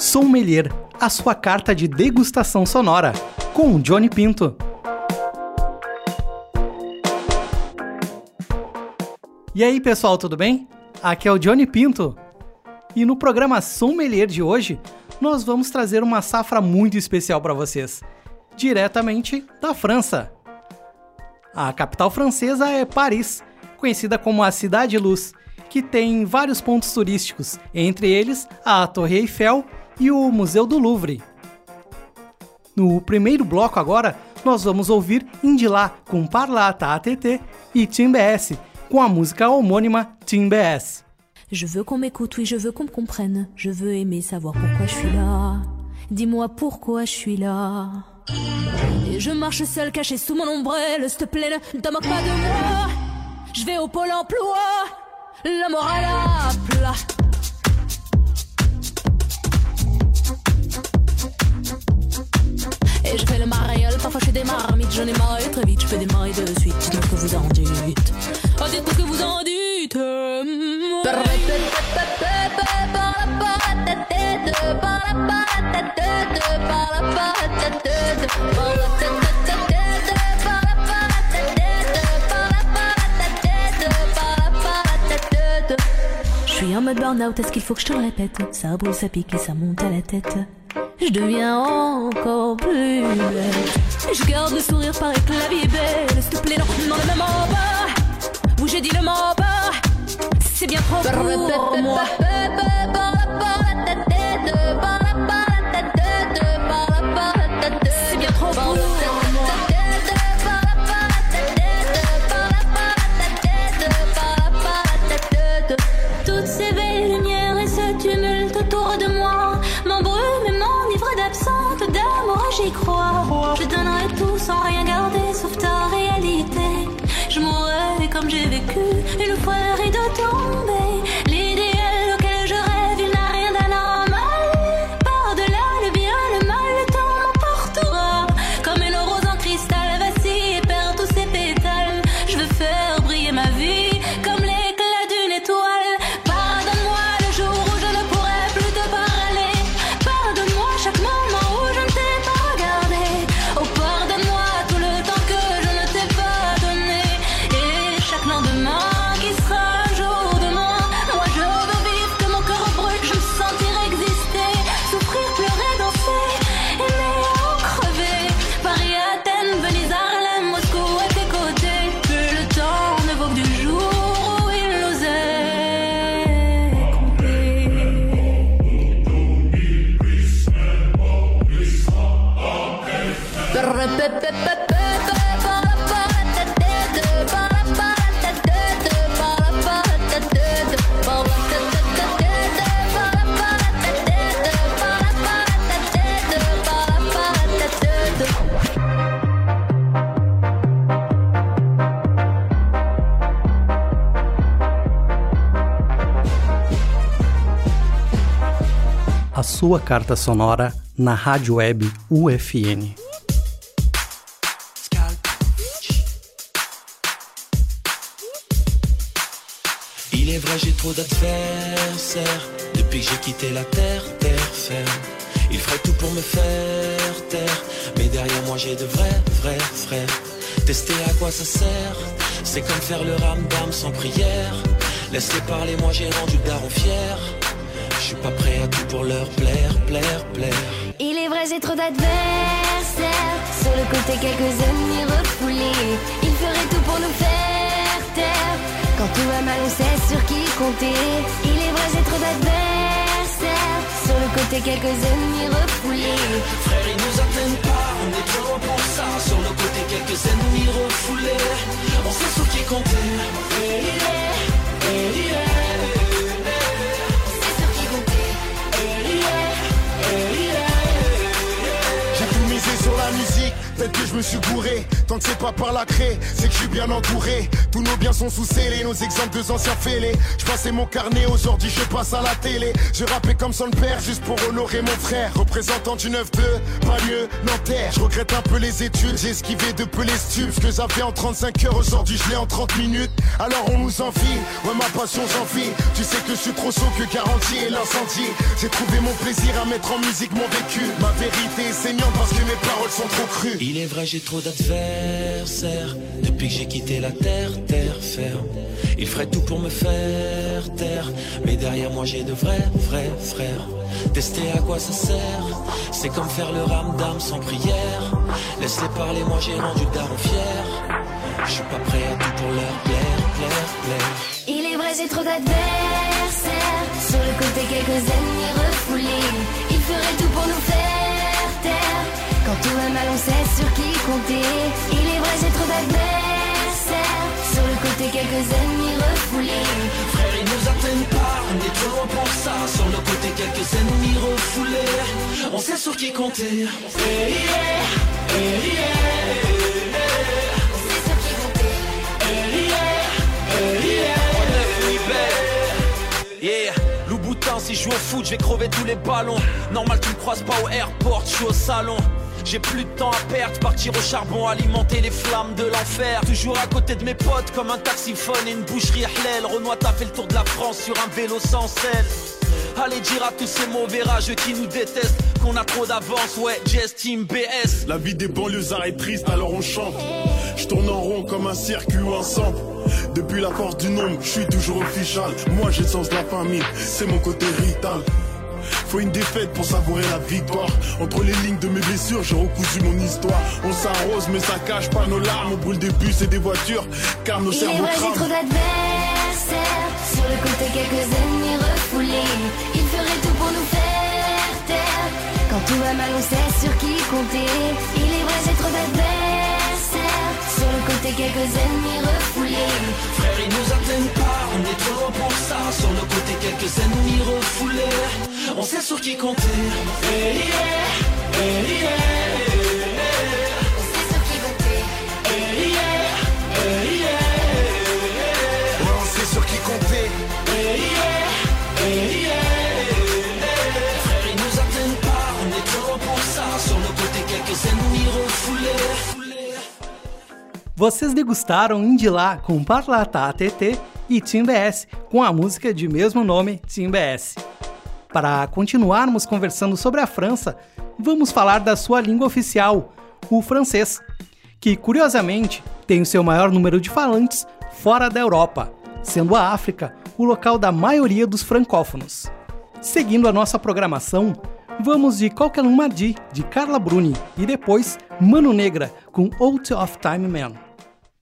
Sommelier, a sua carta de degustação sonora, com Johnny Pinto. E aí, pessoal, tudo bem? Aqui é o Johnny Pinto. E no programa Sommelier de hoje, nós vamos trazer uma safra muito especial para vocês, diretamente da França. A capital francesa é Paris, conhecida como a Cidade Luz, que tem vários pontos turísticos, entre eles a Torre Eiffel e o Museu do Louvre. No primeiro bloco agora, nós vamos ouvir Indilá com Parlata ATT e Tim BS com a música homônima Tim BS. Je veux qu'on m'écoute, oui, je veux qu'on me comprenne. Je veux aimer savoir pourquoi je suis là. Dis-moi pourquoi je suis là. Et je marche seul caché sous mon ombrelle, s'il te plaît, ne te moque pas de moi. Je vais au pôle emploi, à plat. Et je fais le mariole, parfois je fais des marmites, j'en ai marre très vite, je fais démarrer de suite. Dites-moi que vous en dites. Oh, dites-moi que vous en dites. Je suis en mode burn-out, est-ce qu'il faut que je te le répète? Ça brûle, ça pique et ça monte à la tête. Je deviens encore plus belle. Je garde le sourire, paraît que belle. S'il te plaît, non, non, même en bas. Oui, j'ai dit le mot bas. C'est bien trop pour moi. Sua carta sonora na rádio web UFN. Il est vrai, j'ai trop d'adversaires. Depuis que j'ai quitté la terre, terre ferme. Ils feraient tout pour me faire taire. Mais derrière moi, j'ai de vrais, vrais frères. Tester à quoi ça sert? C'est comme faire le ramdam sans prière. Laissez parler, moi j'ai rendu le daron fier. Je suis pas prêt à tout pour leur plaire, plaire, plaire. Il est vrai, j'ai trop d'adversaires. Sur le côté, quelques ennemis refoulés. Ils feraient tout pour nous faire taire. Quand tout va mal, on sait sur qui compter. Il est vrai, j'ai trop d'adversaires. Sur le côté, quelques ennemis refoulés. Frère, ils nous atteignent pas, on est trop loin pour ça. Sur le côté, quelques ennemis refoulés. On sait sur qui compter. Et il est, et il est. peut-être que je me suis bourré. tant que c'est pas par la craie, c'est que je suis bien entouré. Tous nos biens sont sous scellés, nos exemples de anciens fêlés. Je passais mon carnet, aujourd'hui je passe à la télé. Je rappais comme son père, juste pour honorer mon frère. Représentant du 9-2, pas mieux, Nanterre. Je regrette un peu les études, j'ai esquivé de peu les stupes. Ce que j'avais en 35 heures, aujourd'hui je l'ai en 30 minutes. Alors on nous envie, ouais ma passion j'en vis. Tu sais que je suis trop chaud que garantie et l'incendie. J'ai trouvé mon plaisir à mettre en musique mon vécu. Ma vérité est saignante parce que mes paroles sont trop crues. Il est vrai, j'ai trop d'adversaires. Depuis que j'ai quitté la terre, terre ferme. Ils feraient tout pour me faire taire. Mais derrière moi, j'ai de vrais, vrais frères. Tester à quoi ça sert? C'est comme faire le ramdam sans prière. Laisse-les parler, moi j'ai rendu daron fier. Je suis pas prêt à tout pour leur plaire, plaire, plaire. Il est vrai, j'ai trop d'adversaires. Sur le côté, quelques ennemis refoulés. Ils feraient tout pour nous faire tout va mal, on sait sur qui compter. Il est vrai, j'ai trop d'adversaires. Sur le côté, quelques ennemis refoulés. Frère, ils nous atteignent pas, on est trop loin pour ça. Sur le côté, quelques ennemis refoulés. On sait sur qui compter. Hey, yeah, hey, yeah. On sait sur qui compter. Yeah, Louboutin, si je joue au foot, je vais crever tous les ballons. Normal, tu me croises pas au airport, je suis au salon. J'ai plus de temps à perdre, partir au charbon, alimenter les flammes de l'enfer. Toujours à côté de mes potes, comme un taxiphone et une boucherie Hlel. Renoir t'a fait le tour de la France sur un vélo sans selle. Allez dire à tous ces mauvais rageux qui nous détestent qu'on a trop d'avance, ouais, Team BS. La vie des banlieusards est triste, alors on chante. Je en rond comme un circuit ou un. Depuis la force du nombre, je suis toujours official. Moi j'ai le sens de la famille, c'est mon côté rital. Faut une défaite pour savourer la victoire. Entre les lignes de mes blessures, j'ai recousu mon histoire. On s'arrose, mais ça cache pas nos larmes. On brûle des bus et des voitures, car nos Il est cerveaux vrai, j'ai trop crament. d'adversaires. Sur le côté, quelques ennemis refoulés. Ils feraient tout pour nous faire taire. Quand tout va mal, on sait sur qui compter. Il est vrai, j'ai trop d'adversaires. Quelques ennemis refoulés. Frère, ils nous atteignent pas, on est trop loin pour ça. Sur le côté, quelques ennemis refoulés. On sait sur qui compter. Yeah, hey, yeah. Vocês degustaram Indilá com Parlata ATT e Team BS com a música de mesmo nome, Team BS. Para continuarmos conversando sobre a França, vamos falar da sua língua oficial, o francês, que curiosamente tem o seu maior número de falantes fora da Europa, sendo a África o local da maioria dos francófonos. Seguindo a nossa programação, vamos de Qualquer Um Madi, de Carla Bruni, e depois Mano Negra, com Out of Time Man.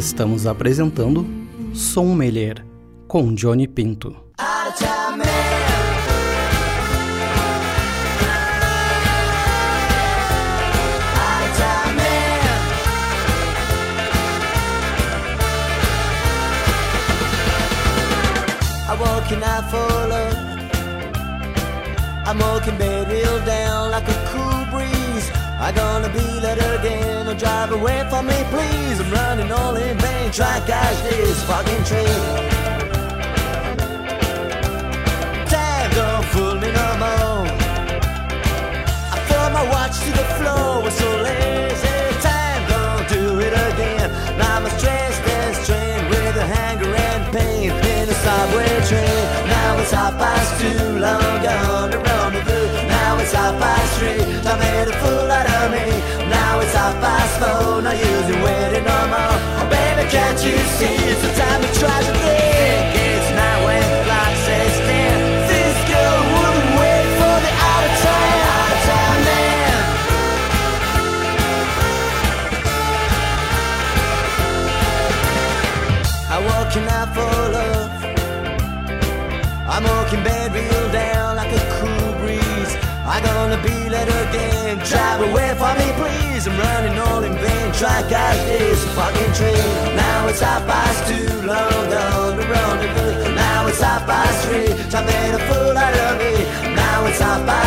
Estamos apresentando Sommelier com Johnny Pinto. I'm walking bed real down like a I'm gonna be let again or drive away from me, please. I'm running all in vain, trying to catch this fucking train. Time don't fool me no more. I throw my watch to the floor, was so lazy. Time don't do it again. Now I'm a stressed and strained with a hanger and pain in a subway train. Now it's half past two, long gone to rendezvous. Now it's half past three, I made a fool can't you see it's the time of tragedy? It's now when. This girl wouldn't wait for the out of out of man. I'm walking out for love. I'm walking be let again. Drive away from me, please. I'm running all in vain. Try to catch this fucking train. Now it's half past two, long gone to rendezvous. Now it's half past three. I made a fool out of me. Now it's half past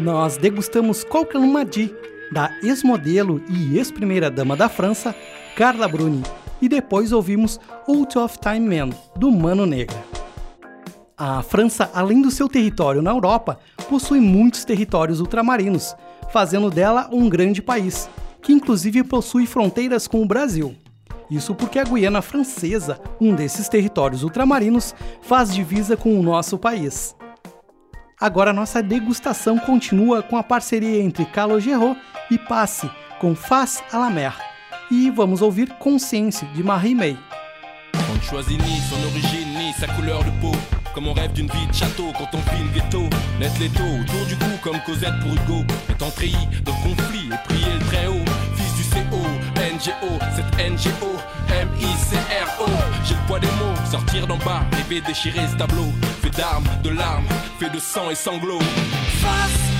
Nós degustamos Qualquer Madi, da ex-modelo e ex-primeira-dama da França, Carla Bruni, e depois ouvimos Out of Time Man, do Mano Negra. A França, além do seu território na Europa, possui muitos territórios ultramarinos, fazendo dela um grande país, que inclusive possui fronteiras com o Brasil. Isso porque a Guiana Francesa, um desses territórios ultramarinos, faz divisa com o nosso país. Agora nossa degustação continua com a parceria entre Calogero e Passe, com Face à la Mer. E vamos ouvir Consciência, de Marie May. On choisit ni son origine ni sa couleur de peau. Comme on rêve d'une vie de château quand on file ghetto. Net l'étau autour du cou comme Cosette pour Hugo. De conflit et prier le très haut. Fils du CO, NGO, cette NGO, M-I-C-R-O. J'ai le poids des mots, sortir d'en bas, rêver déchirer ce tableau. Fait d'armes, de larmes, fait de sang et sanglots. Face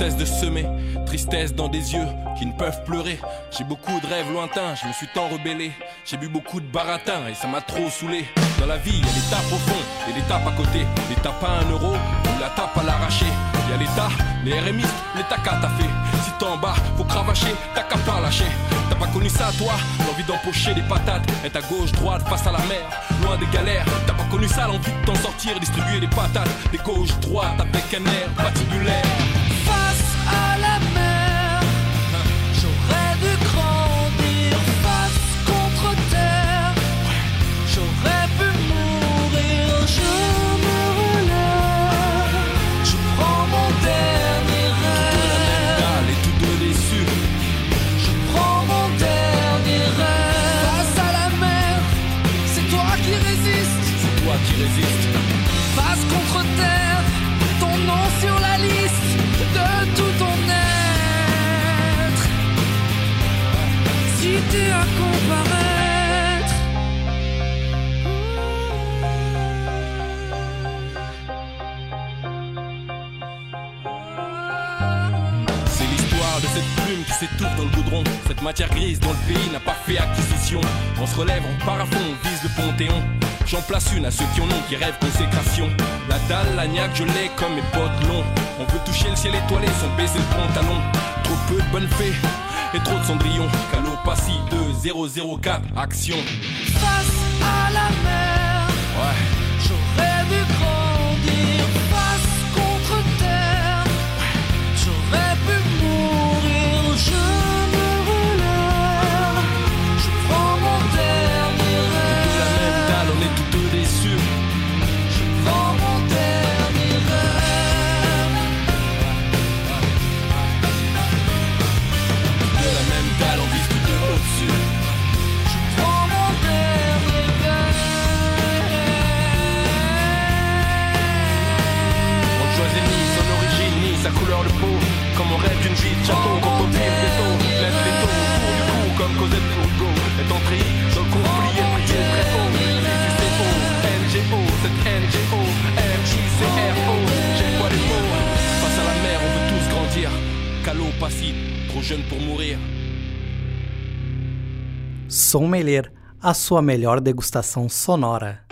cesse de semer. Tristesse dans des yeux qui ne peuvent pleurer. J'ai beaucoup de rêves lointains, je me suis tant rebellé. J'ai bu beaucoup de baratin et ça m'a trop saoulé. Dans la vie, il y a des tapes au fond et des tapes à côté. Des tapes à un euro ou la tape à l'arraché. Il y a l'État, les RMI, les tacas t'as. Si t'es en bas, faut cravacher, t'as qu'à pas lâcher. T'as pas connu ça toi? L'envie d'empocher des patates, être à gauche, droite, face à la mer, loin des galères. T'as pas connu ça l'envie de t'en sortir, distribuer des patates, des gauches, droites avec un air patibulaire. Matière grise dont le pays n'a pas fait acquisition. On se relève, on part à fond, on vise le Panthéon. J'en place une à ceux qui en ont, qui rêvent consécration. La dalle, la niaque, je l'ai comme mes potes longs. On veut toucher le ciel étoilé sans baiser le pantalon. Trop peu de bonnes fées et trop de cendrillon. Calopassi 2004, action. Face à la mer, ouais. j'aurais vu grandir. jeune pour mourir. Sommelier, a sua melhor degustação sonora.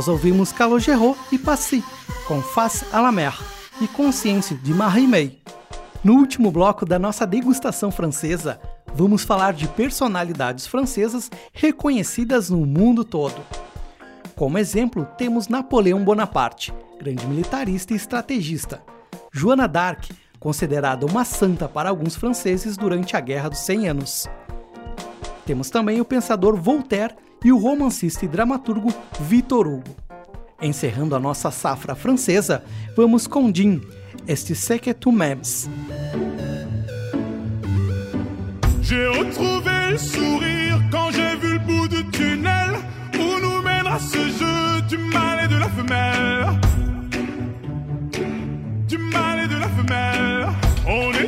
Nós ouvimos Calogero e Passy, com Face à la Mer, e Consciência, de Marie May. No último bloco da nossa degustação francesa, vamos falar de personalidades francesas reconhecidas no mundo todo. Como exemplo, temos Napoleão Bonaparte, grande militarista e estrategista. Joana d'Arc, considerada uma santa para alguns franceses durante a Guerra dos 100 Anos. Temos também o pensador Voltaire e o romancista e dramaturgo Victor Hugo. Encerrando a nossa safra francesa, vamos com Jean, este que tu m'aimes. J'ai retrouvé le sourire quand j'ai vu le bout du tunnel où nous mènera ce jeu du et de la femelle. Du et de la femelle. On était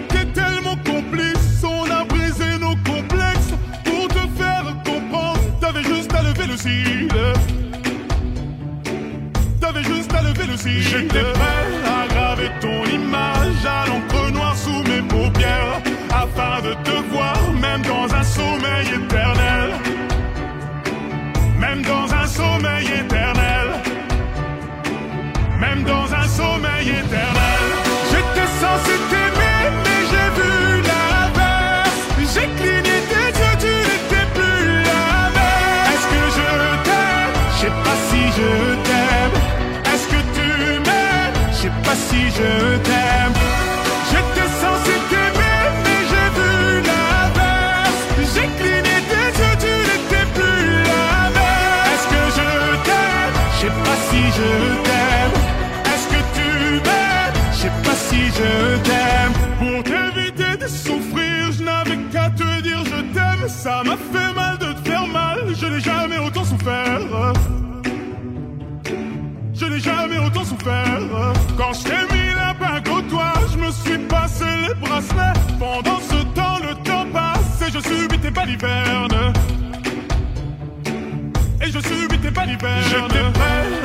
balivernes. J'étais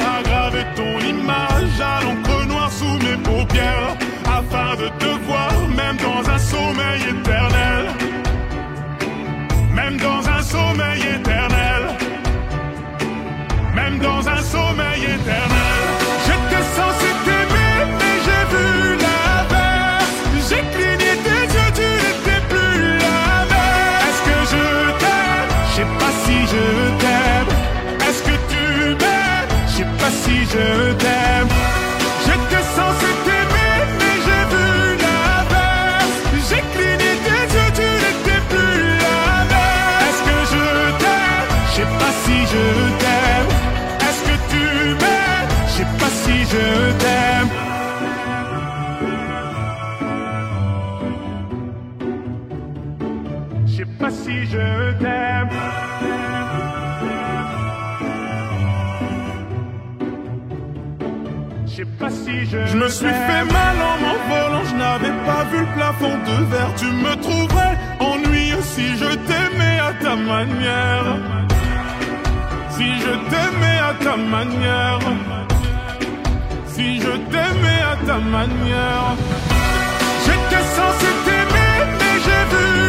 me suis fait mal en m'envolant, je n'avais pas vu le plafond de verre. Tu me trouverais ennuyeux si je t'aimais à ta manière. Si je t'aimais à ta manière. Si je t'aimais à ta manière. J'étais censé t'aimer, mais j'ai vu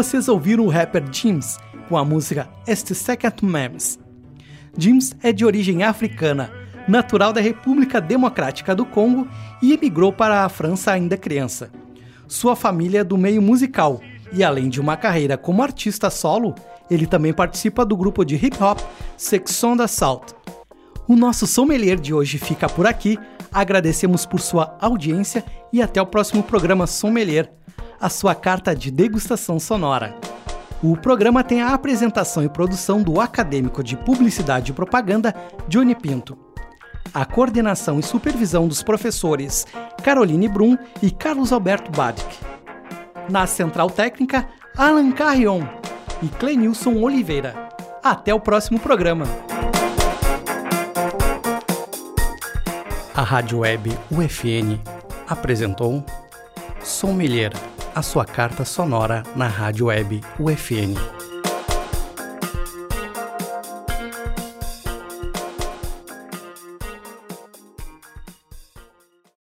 Vocês ouviram o rapper James com a música Este Second Memes. James é de origem africana, natural da República Democrática do Congo e emigrou para a França ainda criança. Sua família é do meio musical e, além de uma carreira como artista solo, ele também participa do grupo de hip hop Section d'Assault. O nosso sommelier de hoje fica por aqui. Agradecemos por sua audiência e até o próximo programa Sommelier, a sua carta de degustação sonora. O programa tem a apresentação e produção do acadêmico de Publicidade e Propaganda Johnny Pinto. A coordenação e supervisão dos professores Caroline Brum e Carlos Alberto Badic. Na central técnica, Alan Carrion e Clenilson Oliveira. Até o próximo programa. A Rádio Web UFN apresentou Sommelier, a sua carta sonora na Rádio Web UFN.